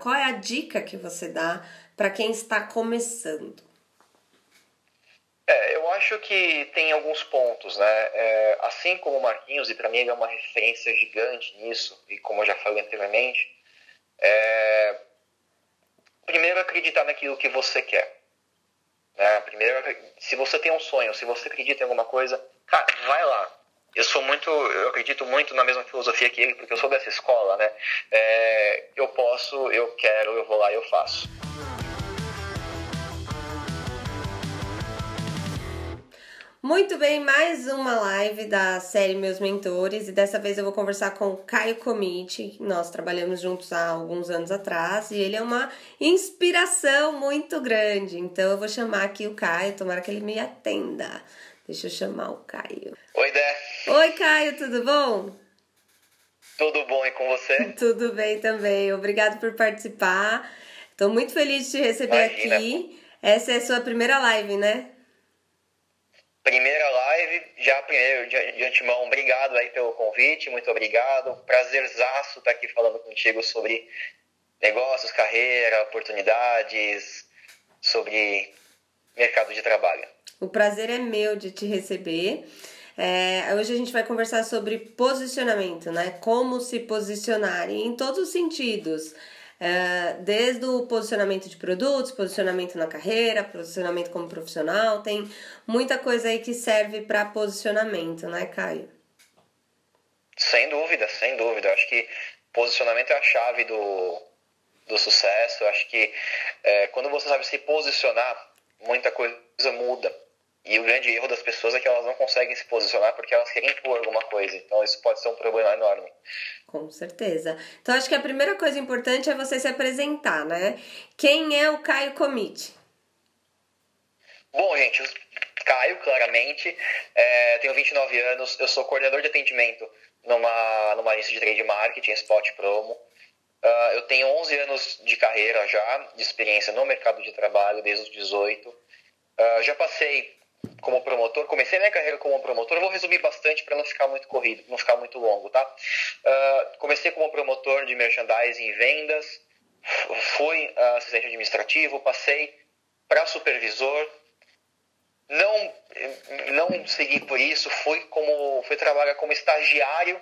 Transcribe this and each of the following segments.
Qual é a dica que você dá para quem está começando? É, eu acho que tem alguns pontos, né? É, assim como o Marquinhos, e para mim ele é uma referência gigante nisso, e como eu já falei anteriormente, é, primeiro acreditar naquilo que você quer. Né? Primeiro, se você tem um sonho, se você acredita em alguma coisa, cara, vai lá. Eu sou muito, eu acredito muito na mesma filosofia que ele, porque eu sou dessa escola, né? É, eu posso, eu quero, eu vou lá e eu faço. Muito bem, mais uma live da série Meus Mentores e dessa vez eu vou conversar com o Caio Comite. Nós trabalhamos juntos há alguns anos atrás e ele é uma inspiração muito grande. Então eu vou chamar aqui o Caio, tomara que ele me atenda. Deixa eu chamar o Caio. Oi, Dé. Oi, Caio, tudo bom? Tudo bom e com você? tudo bem também. Obrigado por participar. Estou muito feliz de te receber Imagina. aqui. Essa é a sua primeira live, né? primeira live, já primeiro de, de antemão, obrigado aí pelo convite, muito obrigado. Prazerzaço estar aqui falando contigo sobre negócios, carreira, oportunidades, sobre mercado de trabalho. O prazer é meu de te receber. É, hoje a gente vai conversar sobre posicionamento, né? Como se posicionar em todos os sentidos. É, desde o posicionamento de produtos, posicionamento na carreira, posicionamento como profissional, tem muita coisa aí que serve para posicionamento, né, Caio? Sem dúvida, sem dúvida. Acho que posicionamento é a chave do, do sucesso. Acho que é, quando você sabe se posicionar, muita coisa muda. E o grande erro das pessoas é que elas não conseguem se posicionar porque elas querem impor alguma coisa. Então isso pode ser um problema enorme. Com certeza. Então acho que a primeira coisa importante é você se apresentar, né? Quem é o Caio Comite? Bom, gente, Caio, claramente. É, tenho 29 anos, eu sou coordenador de atendimento numa, numa agência de trade marketing, Spot Promo. Uh, eu tenho 11 anos de carreira já, de experiência no mercado de trabalho, desde os 18. Uh, já passei como promotor, comecei minha carreira como promotor, vou resumir bastante para não ficar muito corrido, não ficar muito longo, tá? Uh, comecei como promotor de merchandising e vendas, fui uh, assistente administrativo, passei para supervisor, não não segui por isso, fui como fui trabalhar como estagiário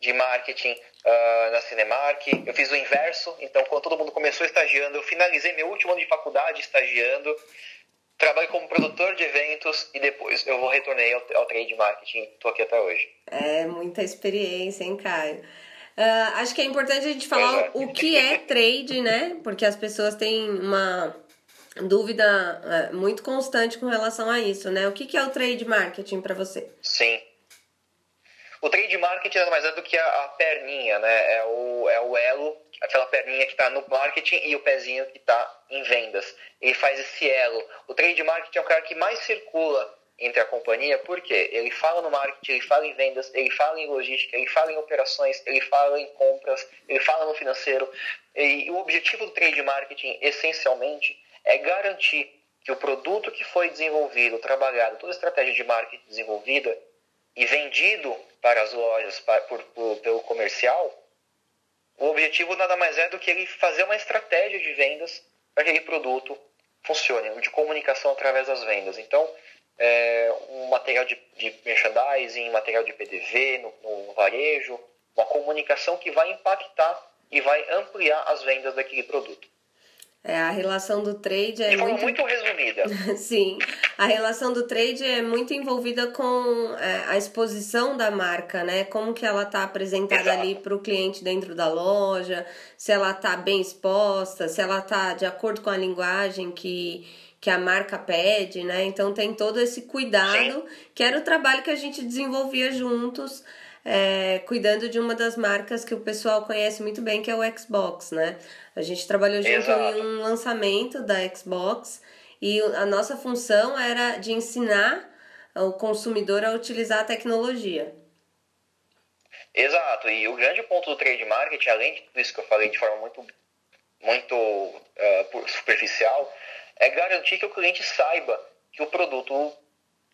de marketing uh, na Cinemark. Eu fiz o inverso, então quando todo mundo começou estagiando, eu finalizei meu último ano de faculdade estagiando trabalho como produtor de eventos e depois eu vou retornei ao, ao trade marketing. Estou aqui até hoje. É muita experiência, hein, Caio? Uh, acho que é importante a gente falar é. o que é trade, né? Porque as pessoas têm uma dúvida uh, muito constante com relação a isso, né? O que, que é o trade marketing para você? Sim. O trade marketing nada mais é do que a, a, perninha, né? É o, é o elo, aquela perninha que está no marketing e o pezinho que está em vendas. Ele faz esse elo. O trade marketing é o cara que mais circula entre a companhia, porque ele fala no marketing, ele fala em vendas, ele fala em logística, ele fala em operações, ele fala em compras, ele fala no financeiro. E o objetivo do trade marketing, essencialmente, é garantir que o produto que foi desenvolvido, trabalhado, toda a estratégia de marketing desenvolvida e vendido para as lojas para, por, por, pelo comercial, o objetivo nada mais é do que ele fazer uma estratégia de vendas para aquele produto funcione, de comunicação através das vendas. Então, é, um material de, de merchandising, material de PDV no, no varejo, uma comunicação que vai impactar e vai ampliar as vendas daquele produto. É, a relação do trade é De forma muito... muito resumida. Sim, a relação do trade é muito envolvida com é, a exposição da marca, né? Como que ela está apresentada Exato. ali para o cliente dentro da loja, se ela está bem exposta, se ela está de acordo com a linguagem que, que a marca pede, né? Então tem todo esse cuidado, Sim. que era o trabalho que a gente desenvolvia juntos é, cuidando de uma das marcas que o pessoal conhece muito bem, que é o Xbox, né? A gente trabalhou junto Exato. em um lançamento da Xbox e a nossa função era de ensinar o consumidor a utilizar a tecnologia. Exato, e o grande ponto do trade marketing, além de tudo isso que eu falei de forma muito, muito uh, superficial, é garantir que o cliente saiba que o produto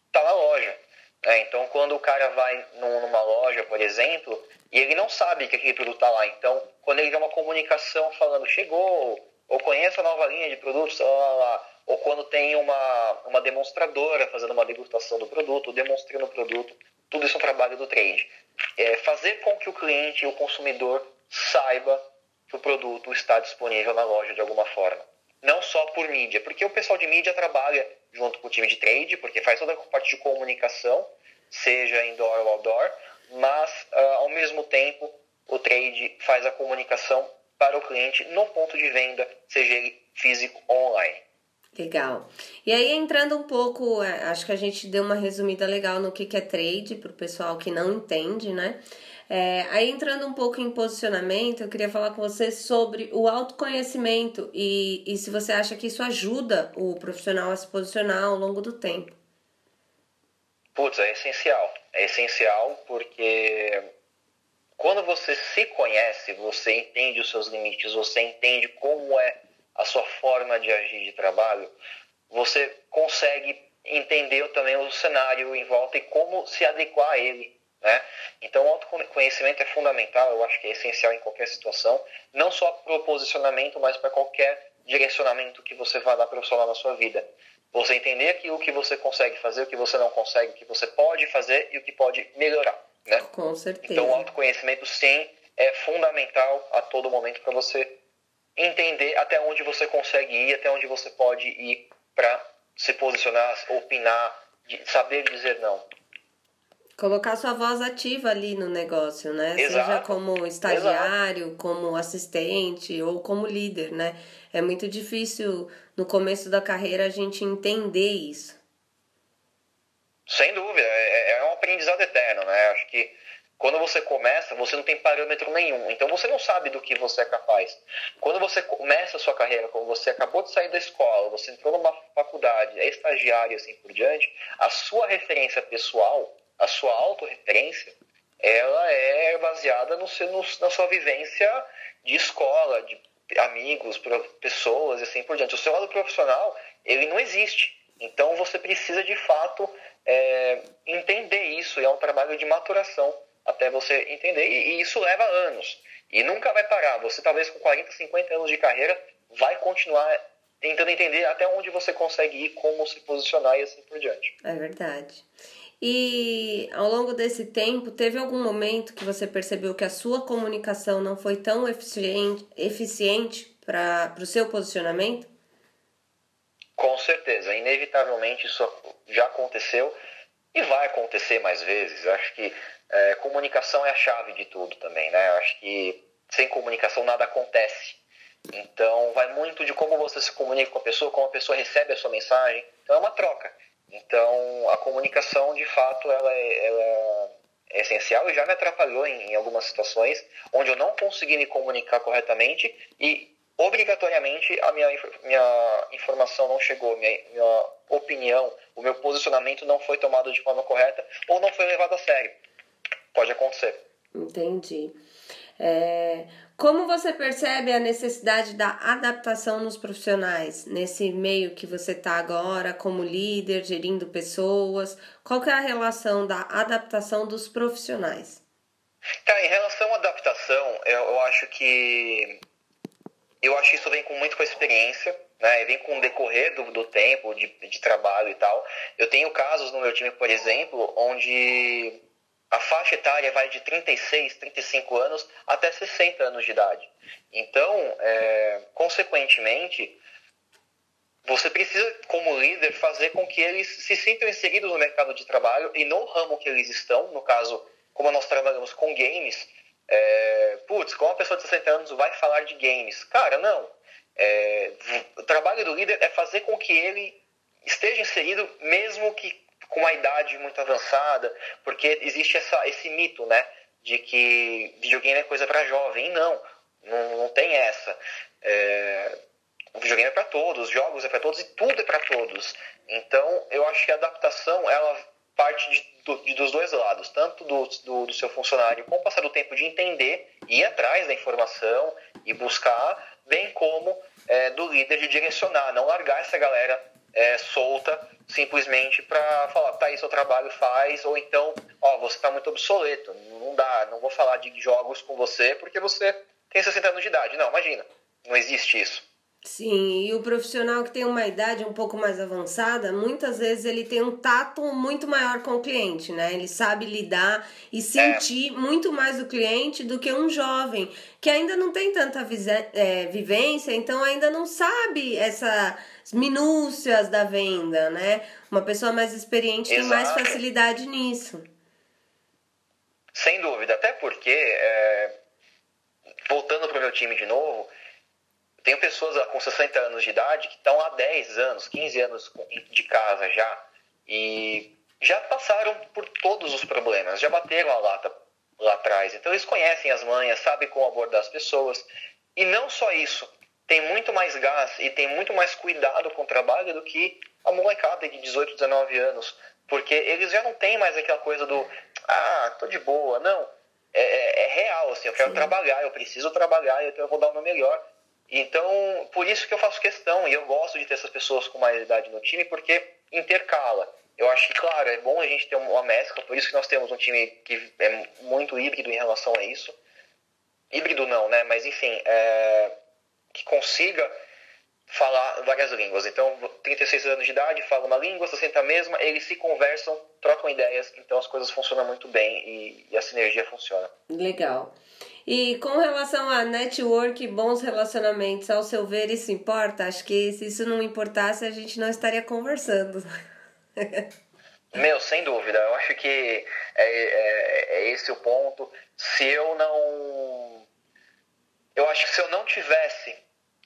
está na loja. É, então, quando o cara vai numa loja, por exemplo, e ele não sabe que aquele produto está lá, então, quando ele vê uma comunicação falando chegou, ou conhece a nova linha de produtos, lá, lá, lá, ou quando tem uma, uma demonstradora fazendo uma degustação do produto, demonstrando o produto, tudo isso é um trabalho do trade. É fazer com que o cliente o consumidor saiba que o produto está disponível na loja de alguma forma. Não só por mídia, porque o pessoal de mídia trabalha junto com o time de trade, porque faz toda a parte de comunicação, seja indoor ou outdoor, mas uh, ao mesmo tempo o trade faz a comunicação para o cliente no ponto de venda, seja ele físico ou online. Legal. E aí, entrando um pouco, é, acho que a gente deu uma resumida legal no que, que é trade para o pessoal que não entende, né? É, aí, entrando um pouco em posicionamento, eu queria falar com você sobre o autoconhecimento e, e se você acha que isso ajuda o profissional a se posicionar ao longo do tempo. Putz, é essencial. É essencial porque quando você se conhece, você entende os seus limites, você entende como é a sua forma de agir de trabalho, você consegue entender também o cenário em volta e como se adequar a ele. Né? Então, o autoconhecimento é fundamental, eu acho que é essencial em qualquer situação, não só para o posicionamento, mas para qualquer direcionamento que você vá dar profissional na sua vida. Você entender aquilo que você consegue fazer, o que você não consegue, o que você pode fazer e o que pode melhorar. Né? Com certeza. Então, o autoconhecimento, sim, é fundamental a todo momento para você entender até onde você consegue ir, até onde você pode ir para se posicionar, opinar, saber dizer não. Colocar sua voz ativa ali no negócio, né? Exato. Seja como estagiário, Exato. como assistente ou como líder, né? É muito difícil no começo da carreira a gente entender isso. Sem dúvida, é, é um aprendizado eterno, né? Acho que quando você começa, você não tem parâmetro nenhum. Então você não sabe do que você é capaz. Quando você começa a sua carreira, quando você acabou de sair da escola, você entrou numa faculdade, é estagiário e assim por diante, a sua referência pessoal, a sua autorreferência, ela é baseada no, no, na sua vivência de escola, de amigos, pessoas e assim por diante. O seu lado profissional, ele não existe. Então você precisa de fato é, entender isso. E é um trabalho de maturação até você entender. E, e, isso leva anos. E nunca vai parar. Você, talvez com 40, 50 anos de carreira, vai continuar tentando entender até onde você consegue ir, como se posicionar e assim por diante. É verdade. E ao longo desse tempo, teve algum momento que você percebeu que a sua comunicação não foi tão eficiente, eficiente para o seu posicionamento? Com certeza, inevitavelmente isso já aconteceu e vai acontecer mais vezes. Eu acho que é, comunicação é a chave de tudo também, né? Eu acho que sem comunicação nada acontece. Então, vai muito de como você se comunica com a pessoa, como a pessoa recebe a sua mensagem. Então, é uma troca. Então, a comunicação, de fato, ela é, ela é essencial e já me atrapalhou em, em algumas situações onde eu não consegui me comunicar corretamente e, obrigatoriamente, a minha, minha informação não chegou, minha, minha opinião, o meu posicionamento não foi tomado de forma correta ou não foi levado a sério pode acontecer. Entendi. É, como você percebe a necessidade da adaptação nos profissionais, nesse meio que você está agora, como líder, gerindo pessoas? Qual é a relação da adaptação dos profissionais? Em relação à adaptação, eu, eu acho que eu acho que isso vem com muito com a experiência, né? Vem com o decorrer do, do tempo de, de trabalho e tal. Eu tenho casos no meu time, por exemplo, onde a faixa etária vai de 36, 35 anos até 60 anos de idade. Então, é, consequentemente, você precisa, como líder, fazer com que eles se sintam inseridos no mercado de trabalho e no ramo que eles estão. No caso, como nós trabalhamos com games, é, putz, como uma pessoa de 60 anos vai falar de games? Cara, não. É, o trabalho do líder é fazer com que ele esteja inserido, mesmo que com uma idade muito avançada, porque existe essa, esse mito, né, de que videogame é coisa para jovem. E não, não, não tem essa. É, o videogame é para todos, os jogos é para todos e tudo é para todos. Então, eu acho que a adaptação ela parte de, de, dos dois lados, tanto do, do, do, seu funcionário com o passar do tempo de entender, ir atrás da informação e buscar, bem como é, do líder de direcionar, não largar essa galera é, solta simplesmente para falar, tá aí seu trabalho, faz, ou então, ó, você tá muito obsoleto, não dá, não vou falar de jogos com você porque você tem 60 anos de idade. Não, imagina, não existe isso. Sim, e o profissional que tem uma idade um pouco mais avançada, muitas vezes ele tem um tato muito maior com o cliente, né? Ele sabe lidar e sentir é. muito mais o cliente do que um jovem que ainda não tem tanta é, vivência, então ainda não sabe essas minúcias da venda, né? Uma pessoa mais experiente Exato. tem mais facilidade nisso. Sem dúvida, até porque, é... voltando para o meu time de novo tenho pessoas com 60 anos de idade que estão há 10 anos, 15 anos de casa já e já passaram por todos os problemas, já bateram a lata lá atrás. Então eles conhecem as manhas, sabem como abordar as pessoas. E não só isso, tem muito mais gás e tem muito mais cuidado com o trabalho do que a molecada de 18, 19 anos. Porque eles já não têm mais aquela coisa do, ah, tô de boa. Não, é, é, é real, assim, eu quero Sim. trabalhar, eu preciso trabalhar, então eu vou dar o meu melhor. Então, por isso que eu faço questão e eu gosto de ter essas pessoas com mais idade no time, porque intercala. Eu acho que, claro, é bom a gente ter uma mescla, por isso que nós temos um time que é muito híbrido em relação a isso. Híbrido não, né? Mas, enfim, é... que consiga falar várias línguas. Então, 36 anos de idade, fala uma língua, 60 a mesma, eles se conversam, trocam ideias, então as coisas funcionam muito bem e, e a sinergia funciona. Legal. E com relação a network e bons relacionamentos, ao seu ver, isso importa? Acho que se isso não importasse, a gente não estaria conversando. Meu, sem dúvida. Eu acho que é, é, é, esse o ponto. Se eu não. Eu acho que se eu não tivesse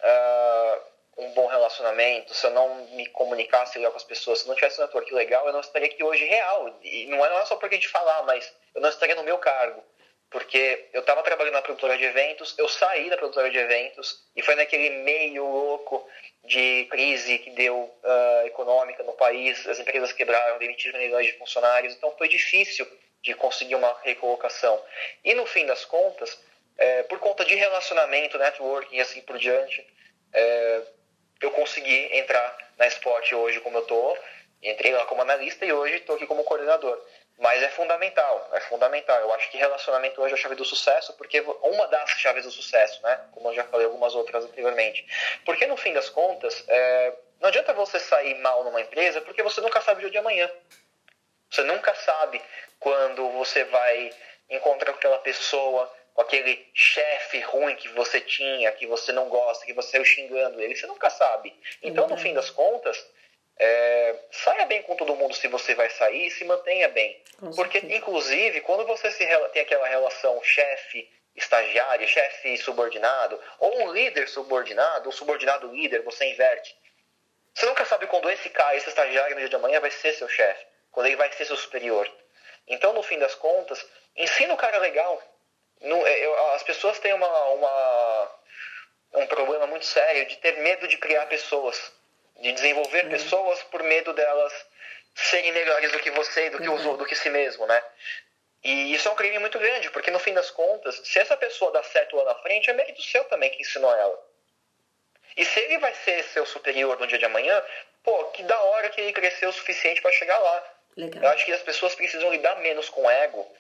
uh, um bom relacionamento, se eu não me comunicasse legal com as pessoas, se eu não tivesse um network legal, eu não estaria aqui hoje real. E não é, não é só porque a gente falar, mas eu não estaria no meu cargo porque eu estava trabalhando na produtora de eventos, eu saí da produtora de eventos e foi naquele meio louco de crise que deu uh, econômica no país, as empresas quebraram, demitiram milhões de funcionários, então foi difícil de conseguir uma recolocação. E no fim das contas, é, por conta de relacionamento, networking e assim por diante, é, eu consegui entrar na Sport hoje como eu estou, entrei lá como analista e hoje estou aqui como coordenador. Mas é fundamental, é fundamental. Eu acho que relacionamento hoje é a chave do sucesso, porque uma das chaves do sucesso, né? Como eu já falei algumas outras anteriormente. Porque no fim das contas, é, não adianta você sair mal numa empresa, porque você nunca sabe o dia de amanhã. Você nunca sabe quando você vai encontrar com aquela pessoa, com aquele chefe ruim que você tinha, que você não gosta, que você saiu xingando ele. Você nunca sabe. Então, no fim das contas, é, saia bem com todo mundo se você vai sair e se mantenha bem. Porque, inclusive, quando você se, tem aquela relação chefe estagiário, chefe subordinado, ou um líder subordinado, um subordinado líder, você inverte. Você nunca sabe quando esse cara, esse estagiário no dia de amanhã vai ser seu chefe, quando ele vai ser seu superior. Então, no fim das contas, ensina o cara legal. É, eu, as pessoas têm uma, uma, um problema muito sério de ter medo de criar pessoas de desenvolver uhum. pessoas por medo delas serem melhores do que você, do que uhum. os, do que si mesmo, né? E isso é um crime muito grande, porque no fim das contas, se essa pessoa dá certo lá na frente, é mérito seu também que ensinou ela. E se ele vai ser seu superior no dia de amanhã, pô, que da hora que ele cresceu o suficiente para chegar lá. Legal. Eu acho que as pessoas precisam lidar menos com ego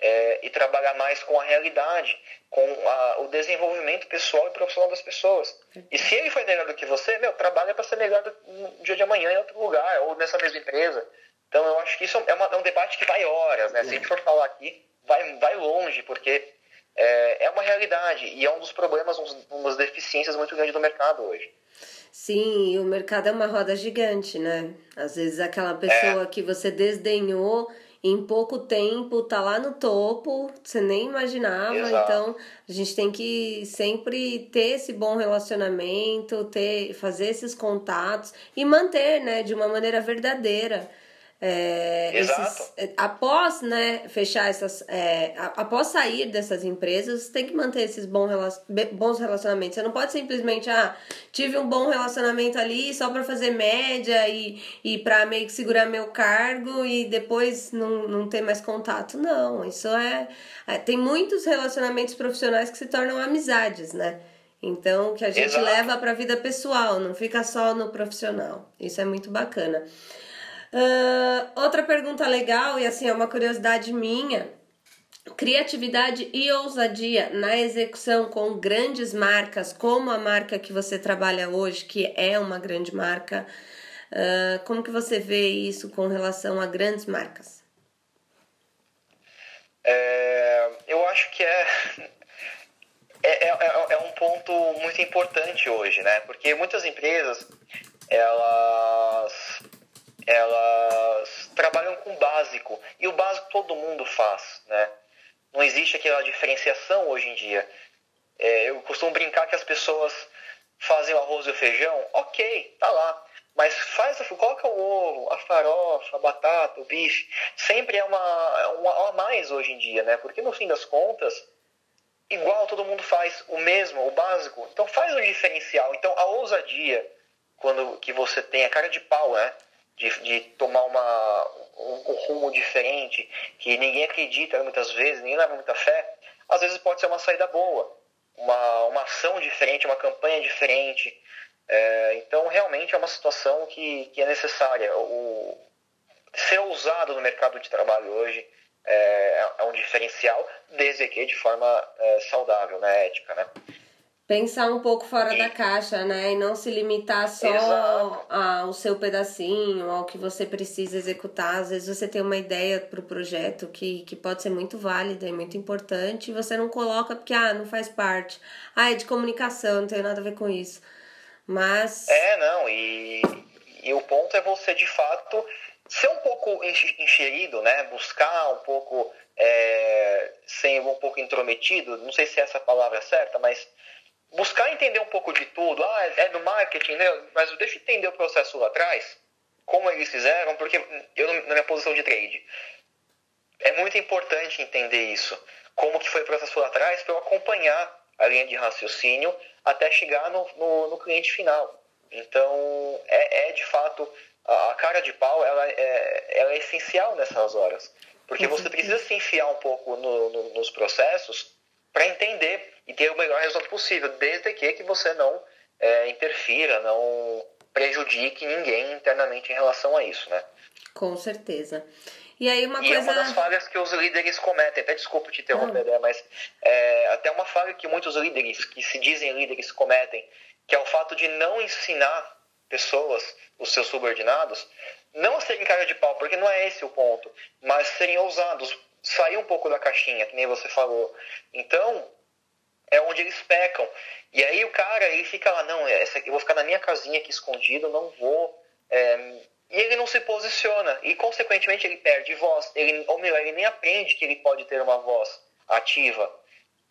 é, e trabalhar mais com a realidade, com a, o desenvolvimento pessoal e profissional das pessoas. E se ele foi melhor do que você, meu, trabalha para ser melhor no dia de amanhã em outro lugar, ou nessa mesma empresa. Então eu acho que isso é, uma, é um debate que vai horas, né? Se a gente for falar aqui, vai, vai longe, porque é, é uma realidade e é um dos problemas, um, uma das deficiências muito grandes do mercado hoje. Sim, o mercado é uma roda gigante, né? Às vezes aquela pessoa é. que você desdenhou em pouco tempo tá lá no topo, você nem imaginava. Exato. Então, a gente tem que sempre ter esse bom relacionamento, ter, fazer esses contatos e manter, né, de uma maneira verdadeira. É, esses, é, após né, fechar essas. É, após sair dessas empresas, tem que manter esses bons, bons relacionamentos. Você não pode simplesmente, ah, tive um bom relacionamento ali só para fazer média e, e para meio que segurar meu cargo e depois não, não ter mais contato. Não, isso é, é. Tem muitos relacionamentos profissionais que se tornam amizades, né? Então, que a gente Exato. leva para a vida pessoal, não fica só no profissional. Isso é muito bacana. Uh, outra pergunta legal, e assim, é uma curiosidade minha. Criatividade e ousadia na execução com grandes marcas, como a marca que você trabalha hoje, que é uma grande marca. Uh, como que você vê isso com relação a grandes marcas? É, eu acho que é é, é, é, é um ponto muito importante hoje, né? Porque muitas empresas, elas, elas trabalham com o básico. E o básico todo mundo faz, né? Não existe aquela diferenciação hoje em dia. É, eu costumo brincar que as pessoas fazem o arroz e o feijão, ok, tá lá. Mas faz, coloca o ovo, a farofa, a batata, o bife. Sempre é uma, uma a mais hoje em dia, né? Porque no fim das contas, igual todo mundo faz, o mesmo, o básico. Então faz o diferencial. Então a ousadia, quando que você tem a cara de pau, né? De, de tomar uma, um, um rumo diferente, que ninguém acredita muitas vezes, ninguém leva muita fé, às vezes pode ser uma saída boa, uma, uma ação diferente, uma campanha diferente. É, então, realmente é uma situação que, que é necessária. O, ser ousado no mercado de trabalho hoje é, é um diferencial, desde que de forma é, saudável, né, ética, né? Pensar um pouco fora e... da caixa, né? E não se limitar só ao seu pedacinho, ao que você precisa executar. Às vezes você tem uma ideia para o projeto que, que pode ser muito válida e muito importante, e você não coloca porque, ah, não faz parte. Ah, é de comunicação, não tem nada a ver com isso. Mas. É, não, e, e o ponto é você de fato ser um pouco enxerido, né? Buscar um pouco, é, ser um pouco intrometido, não sei se é essa palavra certa, mas buscar entender um pouco de tudo. Ah, é do marketing, né? Mas deixa eu entender o processo lá atrás, como eles fizeram, porque eu, na minha posição de trade, é muito importante entender isso. Como que foi o processo lá atrás para eu acompanhar a linha de raciocínio até chegar no, no, no cliente final. Então, é, é de fato a, cara de pau ela é, ela é essencial nessas horas. Porque você precisa se enfiar um pouco no, no, nos processos para entender e ter o melhor resultado possível, desde que, que você não é, interfira, não prejudique ninguém internamente em relação a isso, né? Com certeza. E aí uma e coisa... é uma das falhas que os líderes cometem, até desculpa te interromper, né, mas é, até uma falha que muitos líderes, que se dizem líderes, cometem, que é o fato de não ensinar pessoas, os seus subordinados, não serem cara de pau, porque não é esse o ponto, mas serem ousados, sair um pouco da caixinha, que nem você falou. Então, é onde eles pecam. E aí o cara, ele fica lá, não, essa eu vou ficar na minha casinha aqui escondido, não vou. É, e ele não se posiciona. E, consequentemente, ele perde voz. Ele, ou melhor, ele nem aprende que ele pode ter uma voz ativa.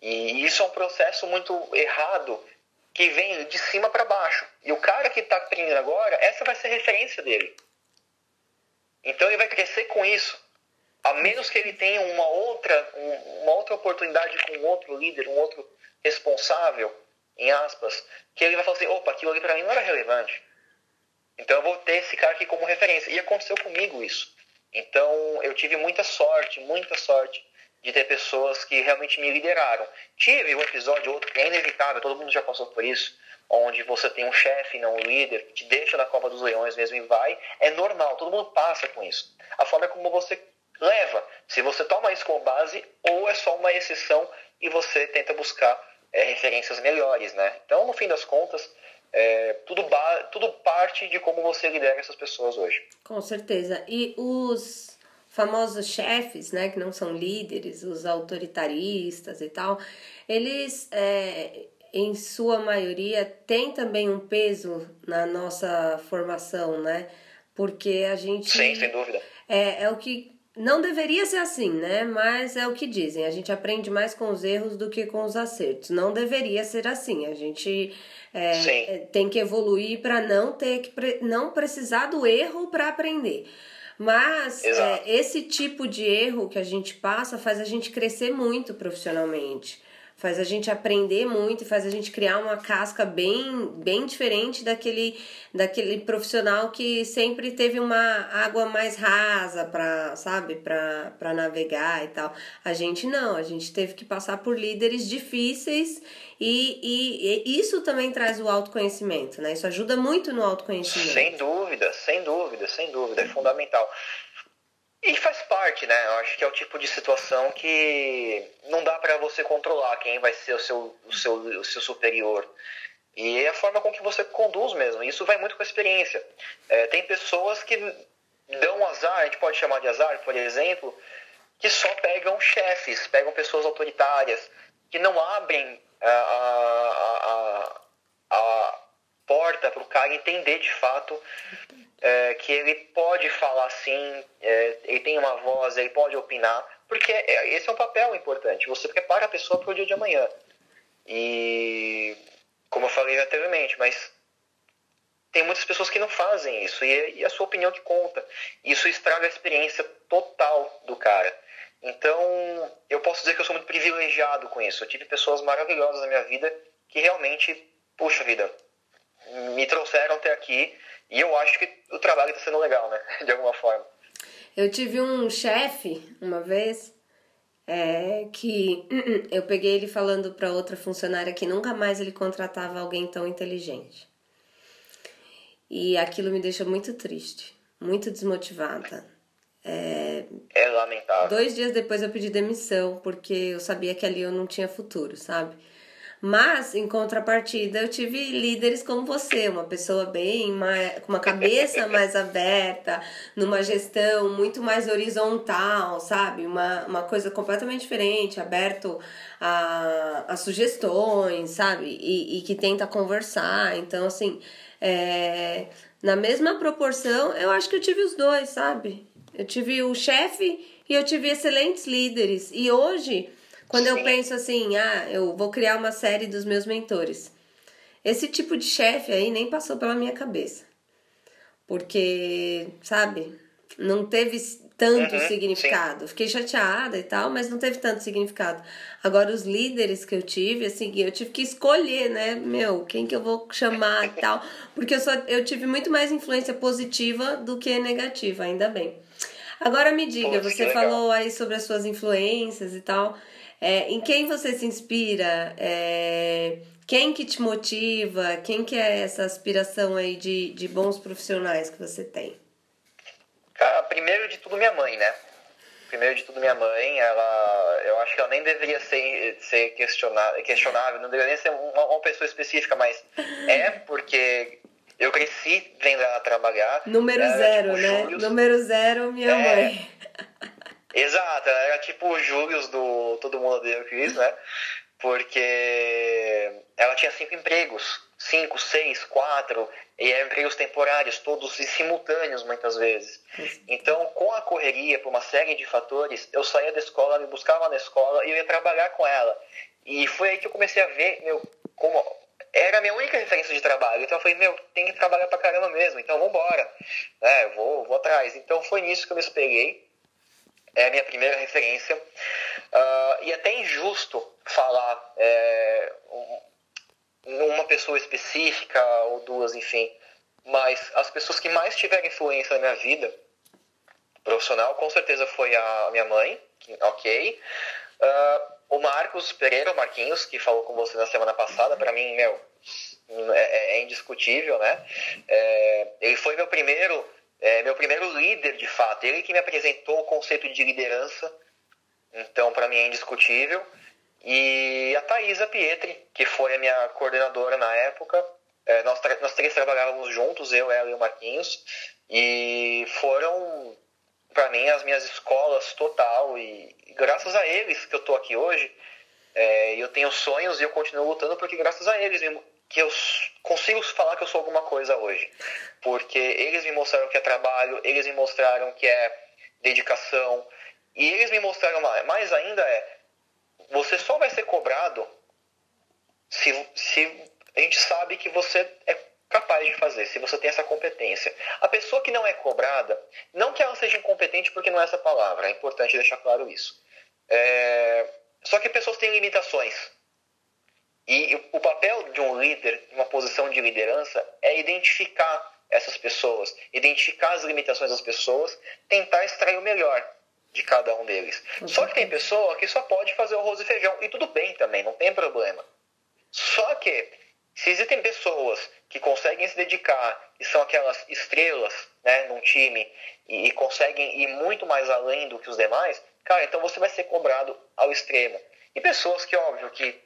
E isso é um processo muito errado que vem de cima para baixo. E o cara que está aprendendo agora, essa vai ser referência dele. Então ele vai crescer com isso. A menos que ele tenha uma outra, uma outra oportunidade com outro líder, um outro responsável, em aspas, que ele vai falar assim, opa, aquilo ali para mim não era relevante. Então eu vou ter esse cara aqui como referência. E aconteceu comigo isso. Então eu tive muita sorte, muita sorte de ter pessoas que realmente me lideraram. Tive um episódio outro que é inevitável, todo mundo já passou por isso, onde você tem um chefe, não um líder, que te deixa na Copa dos Leões mesmo e vai. É normal, todo mundo passa com isso. A forma como você leva. Se você toma isso como base, ou é só uma exceção e você tenta buscar é, referências melhores, né? Então, no fim das contas, é, tudo, tudo parte de como você lidera essas pessoas hoje. Com certeza. E os famosos chefes, né, que não são líderes, os autoritaristas e tal, eles, é, em sua maioria, têm também um peso na nossa formação, né? Porque a gente. Sim, sem dúvida. É, é o que. Não deveria ser assim, né? Mas é o que dizem. A gente aprende mais com os erros do que com os acertos. Não deveria ser assim. A gente é, é tem que evoluir para não ter que não precisar do erro para aprender. Mas é, esse tipo de erro que a gente passa faz a gente crescer muito profissionalmente. Faz a gente aprender muito e faz a gente criar uma casca bem, bem diferente daquele, daquele profissional que sempre teve uma água mais rasa para, sabe, para navegar e tal. A gente não, a gente teve que passar por líderes difíceis e, e, e isso também traz o autoconhecimento, né? Isso ajuda muito no autoconhecimento. Sem dúvida, sem dúvida, sem dúvida, é fundamental. E faz parte, né? Eu acho que é o tipo de situação que não dá para você controlar quem vai ser o seu, o seu, o seu superior. E é a forma com que você conduz mesmo. Isso vai muito com a experiência. É, tem pessoas que dão azar, a gente pode chamar de azar, por exemplo, que só pegam chefes, pegam pessoas autoritárias, que não abrem a, a, a, a porta para o cara entender de fato é, que ele pode falar sim, é, ele tem uma voz, ele pode opinar, porque é, esse é um papel importante. Você prepara a pessoa para o dia de amanhã. E, como eu falei anteriormente, mas tem muitas pessoas que não fazem isso, e, e a sua opinião que conta. Isso estraga a experiência total do cara. Então, eu posso dizer que eu sou muito privilegiado com isso. Eu tive pessoas maravilhosas na minha vida que realmente, puxa vida, me trouxeram até aqui e eu acho que o trabalho está sendo legal, né? De alguma forma. Eu tive um chefe uma vez é, que eu peguei ele falando para outra funcionária que nunca mais ele contratava alguém tão inteligente. E aquilo me deixou muito triste, muito desmotivada. É, é lamentável. Dois dias depois eu pedi demissão, porque eu sabia que ali eu não tinha futuro, sabe? Mas, em contrapartida, eu tive líderes como você, uma pessoa bem mais, com uma cabeça mais aberta, numa gestão muito mais horizontal, sabe? Uma, uma coisa completamente diferente, aberto a, a sugestões, sabe? E, e que tenta conversar. Então, assim, é, na mesma proporção, eu acho que eu tive os dois, sabe? Eu tive o chefe e eu tive excelentes líderes. E hoje quando eu penso assim, ah, eu vou criar uma série dos meus mentores. Esse tipo de chefe aí nem passou pela minha cabeça. Porque, sabe, não teve tanto uhum, significado. Sim. Fiquei chateada e tal, mas não teve tanto significado. Agora, os líderes que eu tive, assim, eu tive que escolher, né, meu, quem que eu vou chamar e tal. Porque eu, só, eu tive muito mais influência positiva do que negativa, ainda bem. Agora me diga, Poxa, você falou aí sobre as suas influências e tal. É, em quem você se inspira? É, quem que te motiva? Quem que é essa aspiração aí de, de bons profissionais que você tem? Cara, primeiro de tudo minha mãe, né? Primeiro de tudo minha mãe, ela, eu acho que ela nem deveria ser, ser questionável, questionável, não deveria nem ser uma, uma pessoa específica, mas é porque eu cresci vendo ela trabalhar. Número zero, tipo, né? Número zero, minha é, mãe. Exato, era tipo o Július do Todo Mundo Odeia o Chris, né? Porque ela tinha cinco empregos, cinco, seis, quatro, e eram empregos temporários, todos simultâneos muitas vezes. Então, com a correria, por uma série de fatores, eu saía da escola, me buscava na escola e eu ia trabalhar com ela. E foi aí que eu comecei a ver, meu, como era a minha única referência de trabalho. Então eu falei, meu, tem que trabalhar pra caramba mesmo, então vambora. É, vou, vou atrás. Então foi nisso que eu me espelhei é a minha primeira referência. Uh, e até injusto falar é, um, uma pessoa específica ou duas, enfim. Mas as pessoas que mais tiveram influência na minha vida profissional, com certeza foi a minha mãe, que, ok. Uh, o Marcos Pereira, o Marquinhos, que falou com você na semana passada, para mim, meu, é, é indiscutível, né? É, ele foi meu primeiro é meu primeiro líder, de fato. Ele que me apresentou o conceito de liderança. Então, para mim é indiscutível. E a Thaisa Pietri, que foi a minha coordenadora na época. É, nós, nós três trabalhávamos juntos, eu, ela e o Marquinhos. E foram, para mim, as minhas escolas total. E, e graças a eles que eu tô aqui hoje. É, eu tenho sonhos e eu continuo lutando porque graças a eles que eu consigo falar que eu sou alguma coisa hoje. Porque eles me mostraram que é trabalho, eles me mostraram que é dedicação, e eles me mostraram mais ainda é você só vai ser cobrado se, se a gente sabe que você é capaz de fazer, se você tem essa competência. A pessoa que não é cobrada, não que ela seja incompetente porque não é essa palavra, é importante deixar claro isso. É... Só que pessoas têm limitações E o papel de um líder, uma posição de liderança, é identificar essas pessoas, identificar as limitações das pessoas, tentar extrair o melhor de cada um deles. Só que tem pessoa que só pode fazer o arroz e feijão, e tudo bem também, não tem problema. Só que, se existem pessoas que conseguem se dedicar, que são aquelas estrelas né, num time, e, e conseguem ir muito mais além do que os demais, cara, então você vai ser cobrado ao extremo. E pessoas que, óbvio, que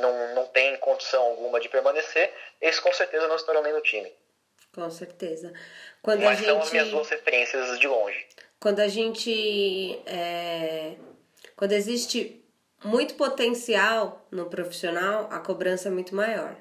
não, não têm condição alguma de permanecer, eles com certeza não estarão nem no time. Com certeza. Quando Mas a gente... são as minhas duas referências de longe. Quando a gente. É... Quando existe muito potencial no profissional, a cobrança é muito maior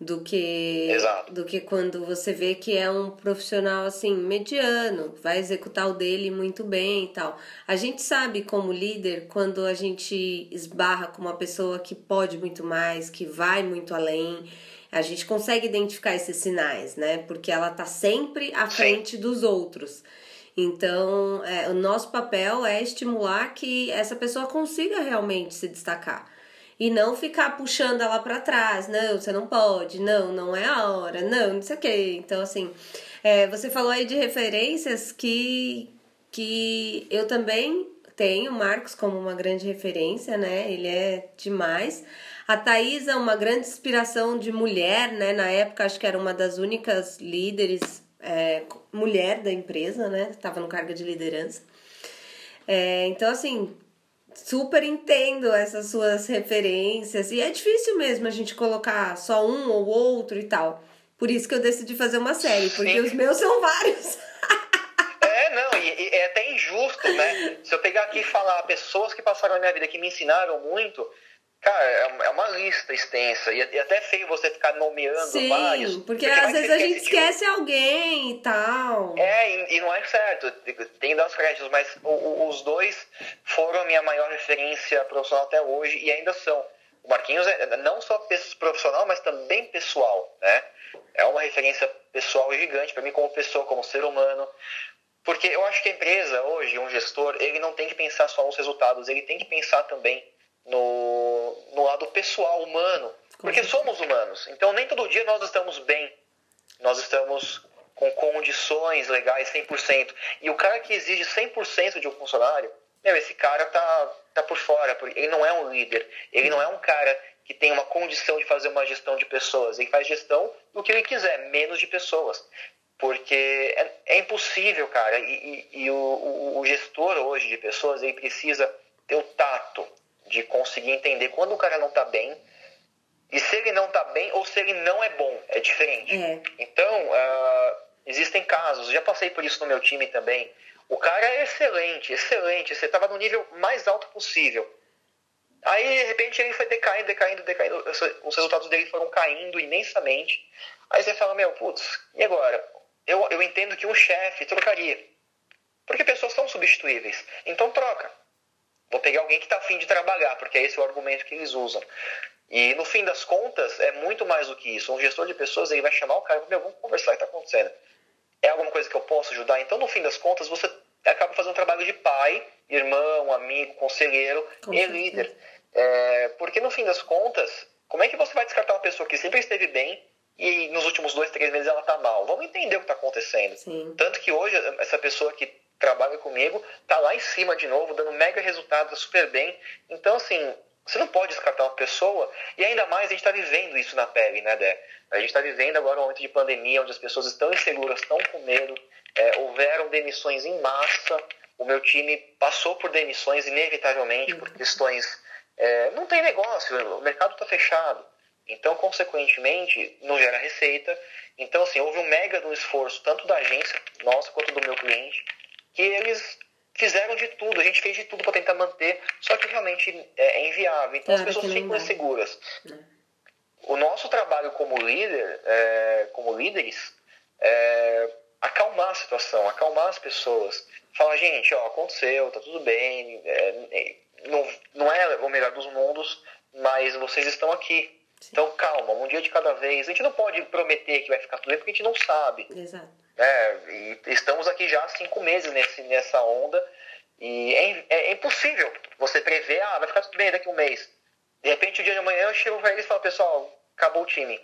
do que Exato. do que quando você vê que é um profissional assim mediano, vai executar o dele muito bem e tal. A gente sabe como líder quando a gente esbarra com uma pessoa que pode muito mais, que vai muito além, a gente consegue identificar esses sinais, né? Porque ela tá sempre à frente dos outros. Então, é, o nosso papel é estimular que essa pessoa consiga realmente se destacar e não ficar puxando ela para trás. Não, você não pode. Não, não é a hora. Não, não sei o quê. Então, assim, é, você falou aí de referências que, que eu também tenho Marcos como uma grande referência, né? Ele é demais. A Thaís é uma grande inspiração de mulher, né? Na época, acho que era uma das únicas líderes é, mulher da empresa, né? Estava no cargo de liderança. É, então, assim, super entendo essas suas referências. E é difícil mesmo a gente colocar só um ou outro e tal. Por isso que eu decidi fazer uma série, porque Sim. os meus são vários. é, não, e, e, é até injusto, né? Se eu pegar aqui e falar pessoas que passaram na minha vida que me ensinaram muito, Cara, é, é uma lista extensa. E é até feio você ficar nomeando Sim, vários. Porque, porque às vezes a gente esquece um. alguém e tal. É, e, e, não é certo. Tem que dar os créditos, mas o, os dois foram a minha maior referência profissional até hoje e ainda são. O Marquinhos é não só profissional, mas também pessoal, né? É uma referência pessoal gigante para mim como pessoa, como ser humano. Porque eu acho que a empresa hoje, um gestor, ele não tem que pensar só nos resultados, ele tem que pensar também no, no lado pessoal, humano, porque somos humanos. Então, nem todo dia nós estamos bem, nós estamos com condições legais 100%. E o cara que exige 100% de um funcionário, meu, esse cara tá, tá por fora, ele não é um líder, ele não é um cara que tem uma condição de fazer uma gestão de pessoas, ele faz gestão do que ele quiser, menos de pessoas. Porque é, é impossível, cara, e, e, e o, o, o gestor hoje de pessoas, ele precisa ter o tato, de conseguir entender quando o cara não tá bem e se ele não tá bem ou se ele não é bom. É diferente. É. Então, uh, existem casos, já passei por isso no meu time também. O cara é excelente, excelente. Você tava no nível mais alto possível. Aí, de repente, ele foi decaindo, decaindo, decaindo. Os resultados dele foram caindo imensamente. Aí você fala, meu, putz, e agora? Eu, eu entendo que um chefe trocaria. Porque pessoas são substituíveis. Então troca. Vou pegar alguém que está afim de trabalhar, porque esse é o argumento que eles usam. E no fim das contas, é muito mais do que isso. Um gestor de pessoas ele vai chamar o cara e meu, vamos conversar, o que está acontecendo? É alguma coisa que eu posso ajudar? Então, no fim das contas, você acaba fazendo um trabalho de pai, irmão, amigo, conselheiro Com e líder. É, porque no fim das contas, como é que você vai descartar uma pessoa que sempre esteve bem e nos últimos dois, três meses ela está mal? Vamos entender o que está acontecendo. Sim. Tanto que hoje, essa pessoa que trabalha comigo, tá lá em cima de novo, dando mega resultado, super bem. Então, assim, você não pode descartar uma pessoa, e ainda mais a gente está vivendo isso na pele, né, Dé? A gente está vivendo agora um momento de pandemia, onde as pessoas estão inseguras, estão com medo, é, houveram demissões em massa, o meu time passou por demissões inevitavelmente por questões. É, não tem negócio, o mercado está fechado. Então, consequentemente, não gera receita. Então, assim, houve um mega um esforço, tanto da agência, nossa, quanto do meu cliente, que eles fizeram de tudo, a gente fez de tudo para tentar manter, só que realmente é, é inviável. Então claro as pessoas ficam inseguras. O nosso trabalho como líder, é, como líderes, é acalmar a situação, acalmar as pessoas. Falar, gente, ó, aconteceu, tá tudo bem, é, é não, não é o melhor dos mundos, mas vocês estão aqui. Sim. Então, calma, um dia de cada vez. A gente não pode prometer que vai ficar tudo bem porque a gente não sabe. Exato. É, e estamos aqui já há cinco meses nesse, nessa onda e é, é, é, impossível você prever, ah, vai ficar tudo bem daqui a um mês. De repente, o dia de amanhã eu chego pra eles e falo, pessoal, acabou o time.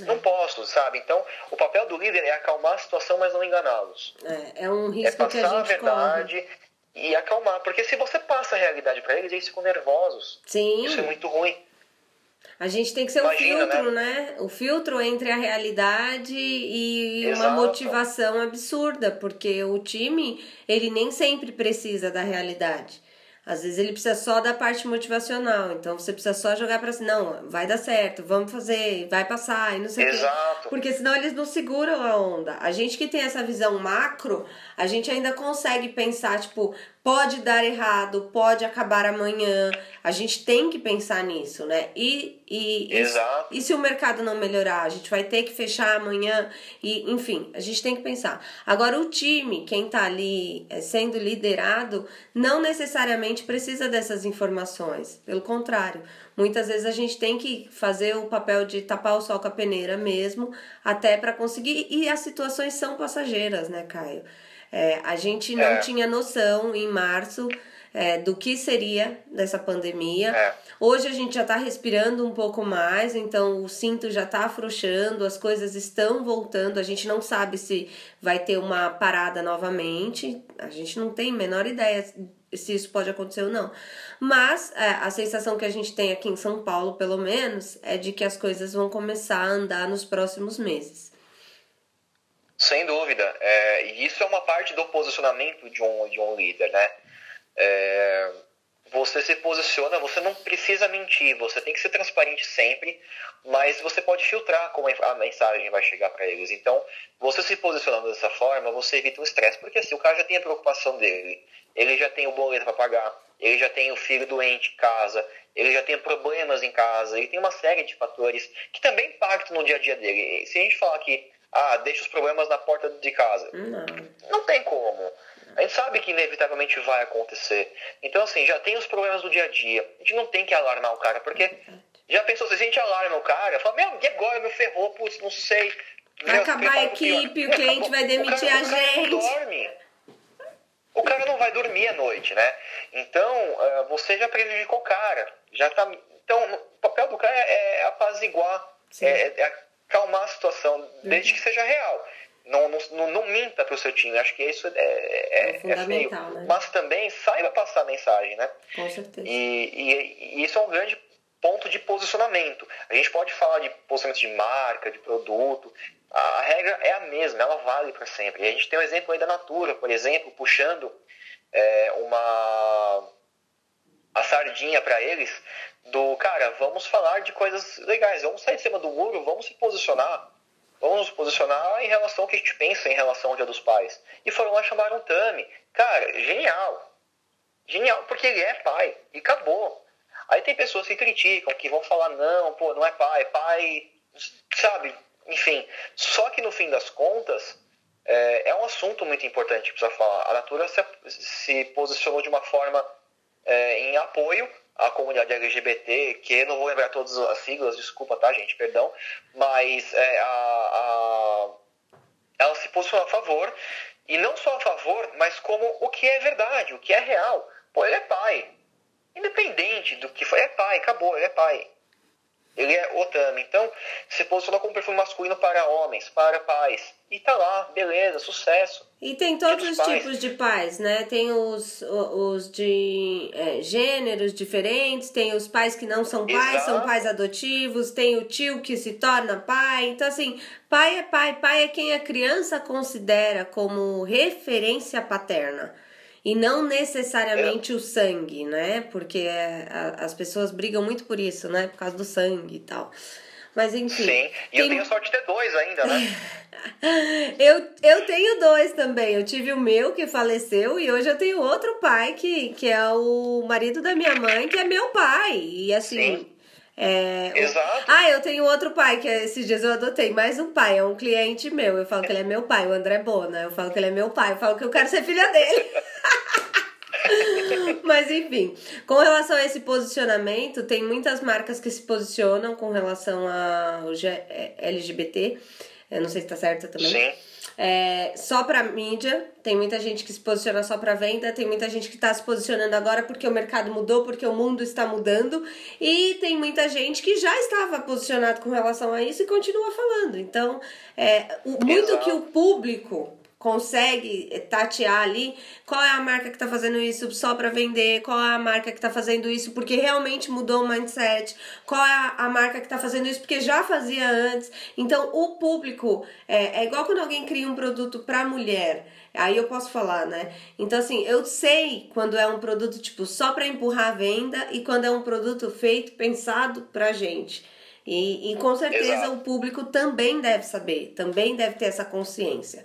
Não posso, sabe? Então, o papel do líder é acalmar a situação, mas não enganá-los. É, é um risco é que a gente passar a verdade corre. e acalmar. Porque se você passa a realidade para eles, eles ficam nervosos. Sim. Isso é muito ruim. A gente tem que ser Imagina, o filtro, né? O filtro entre a realidade e uma Exato. motivação absurda, porque o time, ele nem sempre precisa da realidade. Às vezes ele precisa só da parte motivacional, então você precisa só jogar pra cima, não, vai dar certo, vamos fazer, vai passar, e não sei o quê. Porque senão eles não seguram a onda. A gente que tem essa visão macro, a gente ainda consegue pensar, tipo, pode dar errado, pode acabar amanhã. A gente tem que pensar nisso, né? E, e, e, Exato. e se o mercado não melhorar, a gente vai ter que fechar amanhã. E, enfim, a gente tem que pensar. Agora, o time, quem tá ali eh, sendo liderado, não necessariamente precisa dessas informações. Pelo contrário, muitas vezes a gente tem que fazer o papel de tapar o sol com a peneira mesmo, até para conseguir. E as situações são passageiras, né, Caio? É, a gente não É. tinha noção em março é, do que seria dessa pandemia. É. Hoje a gente já está respirando um pouco mais, então o cinto já está afrouxando, as coisas estão voltando. A gente não sabe se vai ter uma parada novamente, a gente não tem a menor ideia se isso pode acontecer ou não. Mas é, a sensação que a gente tem aqui em São Paulo, pelo menos, é de que as coisas vão começar a andar nos próximos meses. Sem dúvida. É, e isso é uma parte do posicionamento de um, de um líder, né? É, você se posiciona, você não precisa mentir, você tem que ser transparente sempre, mas você pode filtrar como a mensagem vai chegar para eles. Então, você se posicionando dessa forma, você evita o estresse, porque assim, o cara já tem a preocupação dele, ele já tem o boleto para pagar, ele já tem o filho doente em casa, ele já tem problemas em casa, ele tem uma série de fatores que também impactam no dia a dia dele. Se a gente falar que, ah, deixa os problemas na porta de casa, Não. não tem como. A gente sabe que inevitavelmente vai acontecer. Então, assim, já tem os problemas do dia a dia. A gente não tem que alarmar o cara, porque já pensou, se a gente alarma o cara, fala, meu, e agora, meu ferrou, putz, não sei. Vai Meu, acabar a pro pior. equipe, o cliente vai demitir cara, a o cara gente. Não dorme. O cara não vai dormir à noite, né? Então, eh, você já prejudicou o cara. Já tá... Então, o papel do cara é, é apaziguar, Sim. é, é acalmar a situação, desde que seja real. Não, não, não, não minta pro seu time. Acho que isso é, é, É é feio. fundamental, né? Mas também saiba passar a mensagem, né? Com certeza. E, e- e isso é um grande ponto de posicionamento. A gente pode falar de posicionamento de marca, de produto. A regra é a mesma, ela vale para sempre. E a gente tem um exemplo aí da Natura, por exemplo, puxando é, uma a sardinha para eles do cara, vamos falar de coisas legais, vamos sair de cima do muro, vamos se posicionar. Vamos nos posicionar em relação ao que a gente pensa em relação ao Dia dos Pais. E foram lá chamaram o Tami. Cara, genial. Genial, porque ele é pai. E acabou. Aí tem pessoas que criticam, que vão falar, não, pô, não é pai, pai, sabe? Enfim. Só que no fim das contas, é, é um assunto muito importante que precisa falar. A Natura se, se posicionou de uma forma é, em apoio à comunidade LGBT, que não vou lembrar todas as siglas, desculpa, tá, gente, perdão, mas é, a, a, ela se posicionou a favor, e não só a favor, mas como o que é verdade, o que é real. Pô, ele é pai. Independente do que foi, é pai, acabou, ele é pai. Ele é Otami. Então, se posicionou como perfume masculino para homens, para pais. E tá lá, beleza, sucesso. E tem todos os pais. tipos de pais, né? Tem os, os de é, gêneros diferentes, tem os pais que não são pais, Exato. são pais adotivos, tem o tio que se torna pai. Então, assim, pai é pai, pai é quem a criança considera como referência paterna. E não necessariamente o sangue, né? Porque é, a- as pessoas brigam muito por isso, né? Por causa do sangue e tal. Mas enfim. Sim. E eu tem- tenho sorte de ter dois ainda, né? eu, eu tenho dois também. Eu tive o meu que faleceu e hoje eu tenho outro pai que, que é o marido da minha mãe, que é meu pai. E assim. Sim. É, o- Exato. Ah, eu tenho outro pai, que é- esses dias eu adotei mais um pai, é um cliente meu. Eu falo que ele é meu pai, o André Bona. Eu falo que ele é meu pai, eu falo que eu quero ser filha dele. Mas enfim, com relação a esse posicionamento, tem muitas marcas que se posicionam com relação ao é, LGBT. Eu não sei se tá certa também. Sim. É, só para mídia, tem muita gente que se posiciona só para venda, tem muita gente que está se posicionando agora porque o mercado mudou, porque o mundo está mudando, e tem muita gente que já estava posicionado com relação a isso e continua falando. Então, é, o, muito que o público consegue tatear ali qual é a marca que está fazendo isso só para vender, qual é a marca que está fazendo isso porque realmente mudou o mindset, qual é a, marca que está fazendo isso porque já fazia antes. Então, o público é, é igual quando alguém cria um produto para mulher. Aí eu posso falar, né? Então, assim, eu sei quando é um produto tipo só para empurrar a venda e quando é um produto feito, pensado pra gente. E, e com certeza Exato. o público também deve saber, também deve ter essa consciência.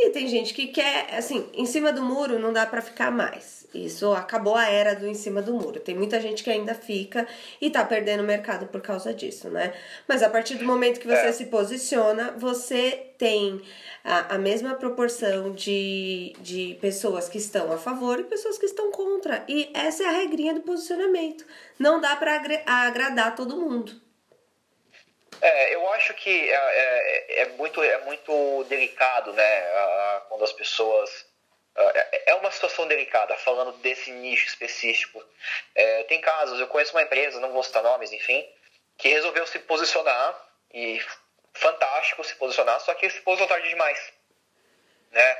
E tem gente que quer, assim, em cima do muro não dá para ficar mais. Isso acabou a era do em cima do muro. Tem muita gente que ainda fica e tá perdendo o mercado por causa disso, né? Mas a partir do momento que você é. se posiciona, você tem a, a mesma proporção de, de pessoas que estão a favor e pessoas que estão contra. E essa é a regrinha do posicionamento. Não dá para agradar todo mundo. É, eu acho que é, é, é, muito, é muito delicado, né, quando as pessoas... É, é uma situação delicada, falando desse nicho específico. É, tem casos, eu conheço uma empresa, não vou citar nomes, enfim, que resolveu se posicionar, e fantástico se posicionar, só que se posicionou tarde demais. Né?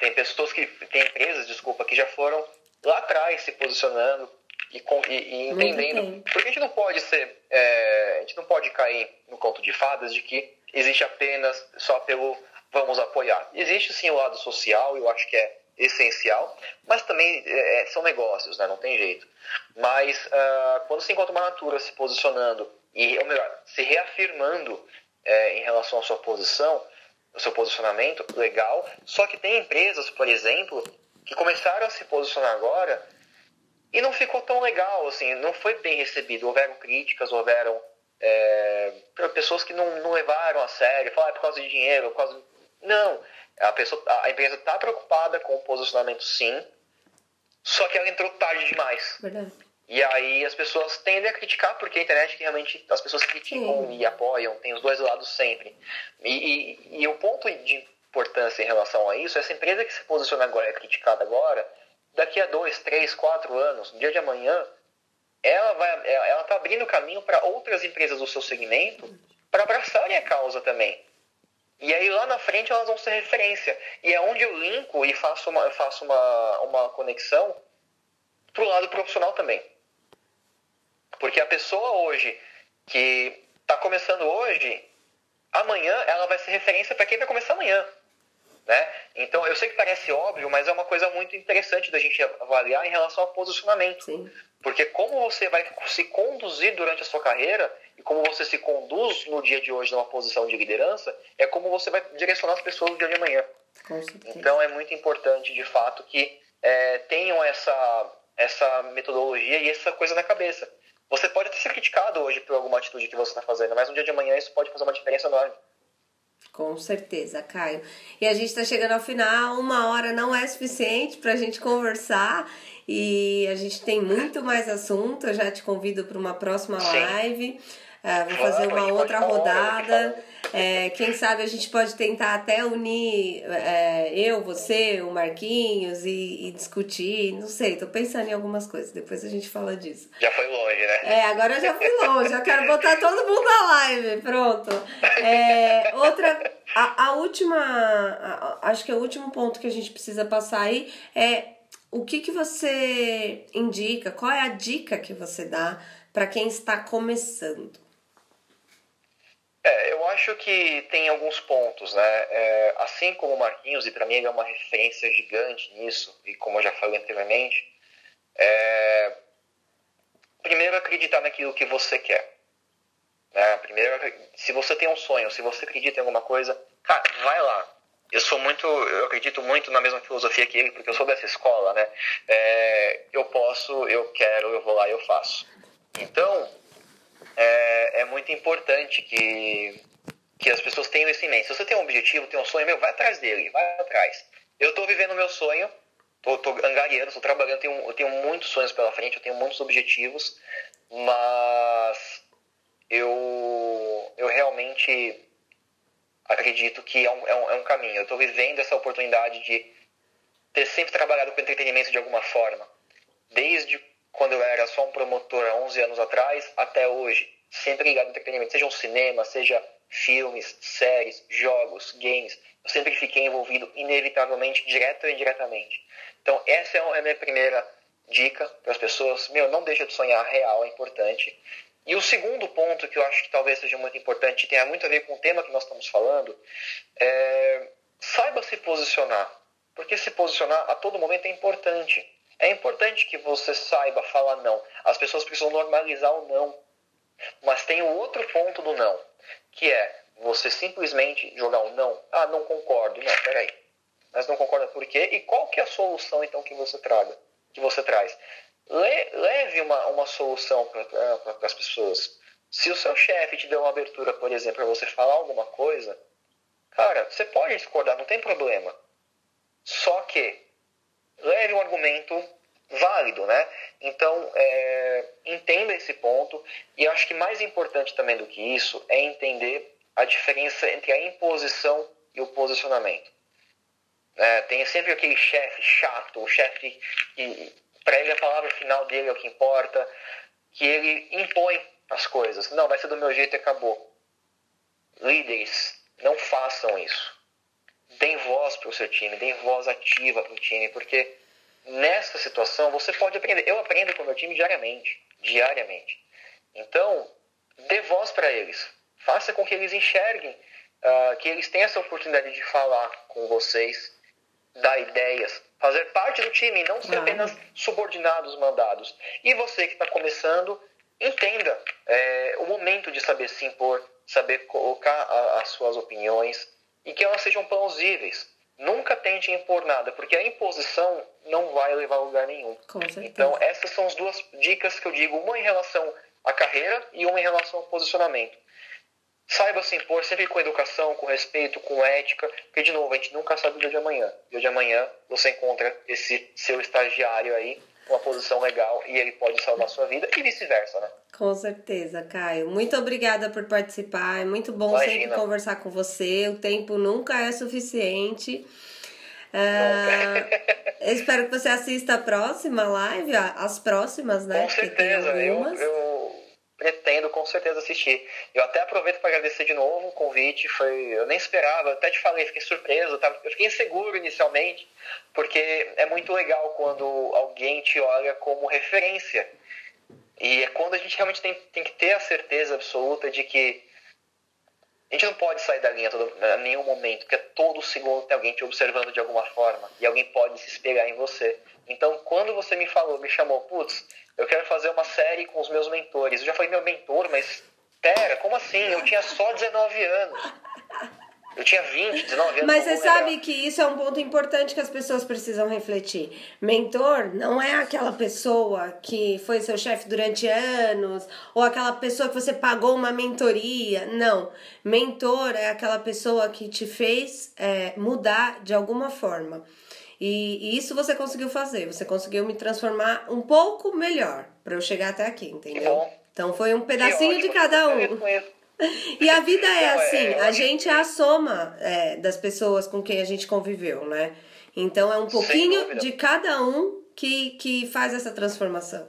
Tem pessoas que, tem empresas, desculpa, que já foram lá atrás se posicionando, e, e, entendendo. Porque a gente não pode ser. É, a gente não pode cair no conto de fadas de que existe apenas só pelo vamos apoiar. Existe sim o lado social, eu acho que é essencial, mas também é, é, são negócios, né? não tem jeito. Mas uh, quando se encontra uma natura se posicionando, e, ou melhor, se reafirmando é, em relação à sua posição, o seu posicionamento, legal. Só que tem empresas, por exemplo, que começaram a se posicionar agora e não ficou tão legal, assim, não foi bem recebido. Houveram críticas, houveram é, pessoas que não, não levaram a sério, falaram ah, é por causa de dinheiro, por causa. Não, a, pessoa, a empresa está preocupada com o posicionamento, sim, só que ela entrou tarde demais. Verdade. E aí as pessoas tendem a criticar, porque a internet realmente as pessoas criticam sim. e apoiam, tem os dois lados sempre. E, e, e o ponto de importância em relação a isso, essa empresa que se posiciona agora, é criticada agora, daqui a dois, três, quatro anos, no dia de amanhã, ela vai, ela está abrindo caminho para outras empresas do seu segmento para abraçarem a causa também. E aí lá na frente elas vão ser referência. E é onde eu linko e faço uma, faço uma, uma conexão pro lado profissional também. Porque a pessoa hoje que está começando hoje, amanhã ela vai ser referência para quem vai começar amanhã. Né? Então, eu sei que parece óbvio, mas é uma coisa muito interessante da gente avaliar em relação ao posicionamento. Sim. Porque como você vai se conduzir durante a sua carreira e como você se conduz no dia de hoje numa posição de liderança, é como você vai direcionar as pessoas no dia de amanhã. Então, é muito importante, de fato, que é, tenham essa, essa metodologia e essa coisa na cabeça. Você pode até ser criticado hoje por alguma atitude que você está fazendo, mas no dia de amanhã isso pode fazer uma diferença enorme. Com certeza, Caio. E a gente está chegando ao final, uma hora não é suficiente para a gente conversar e a gente tem muito mais assunto. Eu já te convido para uma próxima live. Uh, vou fazer uma outra rodada. É, quem sabe a gente pode tentar até unir é, eu, você, o Marquinhos e, e, discutir. Não sei, tô pensando em algumas coisas. Depois a gente fala disso. Já foi longe, né? É, agora eu já fui longe. Já quero botar todo mundo na live. Pronto. É, outra. A, a última. A, acho que é o último ponto que a gente precisa passar aí é o que, que você indica, qual é a dica que você dá para quem está começando? É, eu acho que tem alguns pontos, né? É, assim como o Marquinhos, e para mim ele é uma referência gigante nisso, e como eu já falei anteriormente, é, primeiro acreditar naquilo que você quer. Né? Primeiro, se você tem um sonho, se você acredita em alguma coisa, cara, vai lá. Eu sou muito, eu acredito muito na mesma filosofia que ele, porque eu sou dessa escola, né? É, eu posso, eu quero, eu vou lá eu faço. Então, é, é muito importante que, que as pessoas tenham isso em mente. Se você tem um objetivo, tem um sonho, meu, vai atrás dele, vai atrás. Eu estou vivendo o meu sonho, tô angariando, estou trabalhando, tenho, eu tenho muitos sonhos pela frente, eu tenho muitos objetivos, mas eu, eu realmente acredito que é um, é um, é um caminho. Eu estou vivendo essa oportunidade de ter sempre trabalhado com entretenimento de alguma forma. Desde quando eu era só um promotor há 11 anos atrás até hoje. Sempre ligado ao entretenimento, seja um cinema, seja filmes, séries, jogos, games. Eu sempre fiquei envolvido, inevitavelmente, direto ou indiretamente. Então, essa é a minha primeira dica para as pessoas. Meu, não deixa de sonhar, real, é importante. E o segundo ponto que eu acho que talvez seja muito importante e tenha muito a ver com o tema que nós estamos falando, é saiba se posicionar. Porque se posicionar a todo momento é importante. É importante que você saiba falar não. As pessoas precisam normalizar o não. Mas tem o outro ponto do não, que é você simplesmente jogar um não. Ah, não concordo. Não, peraí. Mas não concorda por quê? E qual que é a solução então que você traga? Que você traz? Le leve uma, uma solução para as pessoas. Se o seu chefe te deu uma abertura, por exemplo, para você falar alguma coisa, cara, você pode discordar, não tem problema. Só que leve um argumento válido, né? Então, é, entenda esse ponto. E acho que mais importante também do que isso é entender a diferença entre a imposição e o posicionamento. É, tem sempre aquele chefe chato, o chefe que, para ele, a palavra final dele é o que importa, que ele impõe as coisas. Não, vai ser do meu jeito e acabou. Líderes, não façam isso. Deem voz para o seu time, deem voz ativa para o time, porque nessa situação você pode aprender. Eu aprendo com o meu time diariamente, diariamente. Então, dê voz para eles. Faça com que eles enxerguem, uh, que eles tenham essa oportunidade de falar com vocês, dar ideias, fazer parte do time, não ser apenas subordinados, mandados. E você que está começando, entenda é, o momento de saber se impor, saber colocar a, as suas opiniões e que elas sejam plausíveis. Nunca tente impor nada, porque a imposição não vai levar a lugar nenhum. Então, essas são as duas dicas que eu digo, uma em relação à carreira e uma em relação ao posicionamento. Saiba se impor sempre com educação, com respeito, com ética, porque, de novo, a gente nunca sabe o dia de amanhã. O dia de amanhã você encontra esse seu estagiário aí, uma posição legal, e ele pode salvar sua vida, e vice-versa, né? Com certeza, Caio. Muito obrigada por participar. É muito bom Imagina. sempre conversar com você. O tempo nunca é suficiente. Uh, espero que você assista a próxima live, as próximas, né? Com certeza. Eu, eu pretendo com certeza assistir. Eu até aproveito para agradecer de novo o convite. Foi, eu nem esperava, até te falei, fiquei surpreso, tá? eu fiquei inseguro inicialmente, porque é muito legal quando alguém te olha como referência. E é quando a gente realmente tem, tem que ter a certeza absoluta de que a gente não pode sair da linha todo, a nenhum momento, porque todo segundo tem alguém te observando de alguma forma e alguém pode se espelhar em você. Então, quando você me falou, me chamou, putz, eu quero fazer uma série com os meus mentores. Eu já falei meu mentor, mas pera, como assim? Eu tinha só 19 anos. Eu tinha 20, 19 anos. Mas você sabe que isso é um ponto importante que as pessoas precisam refletir. Mentor não é aquela pessoa que foi seu chefe durante anos, ou aquela pessoa que você pagou uma mentoria. Não. Mentor é aquela pessoa que te fez é, mudar de alguma forma. E, e, isso você conseguiu fazer. Você conseguiu me transformar um pouco melhor para eu chegar até aqui, entendeu? Então foi um pedacinho de cada um. E a vida é, é assim, a gente é a soma é, das pessoas com quem a gente conviveu, né? Então é um pouquinho de cada um que, que faz essa transformação.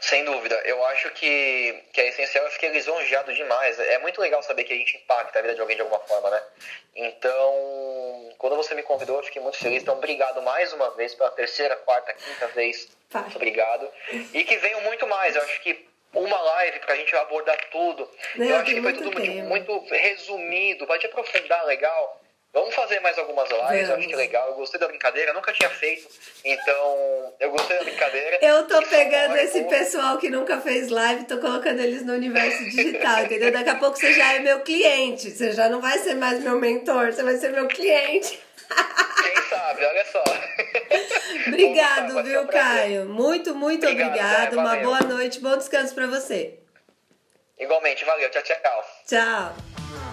Sem dúvida. Eu acho que, que é essencial. Eu fiquei lisonjeado demais. É muito legal saber que a gente impacta a vida de alguém de alguma forma, né? Então, quando você me convidou, eu fiquei muito feliz. Então, obrigado mais uma vez pela terceira, quarta, quinta vez. Muito obrigado. E que venham muito mais. Eu acho que uma live pra gente abordar tudo. Não, eu acho que foi tudo muito, muito, resumido, te aprofundar legal. Vamos fazer mais algumas lives, eu acho que é legal. Eu gostei da brincadeira, nunca tinha feito, então eu gostei da brincadeira. Eu tô pegando esse pessoal que nunca fez live, tô colocando eles no universo digital, entendeu? Daqui a pouco você já é meu cliente, você já não vai ser mais meu mentor, você vai ser meu cliente. Quem sabe, olha só. Obrigado, viu, Caio? Muito, muito obrigado. obrigado. Uma boa noite, bom descanso para você. Igualmente, valeu. Tchau, tchau. Tchau.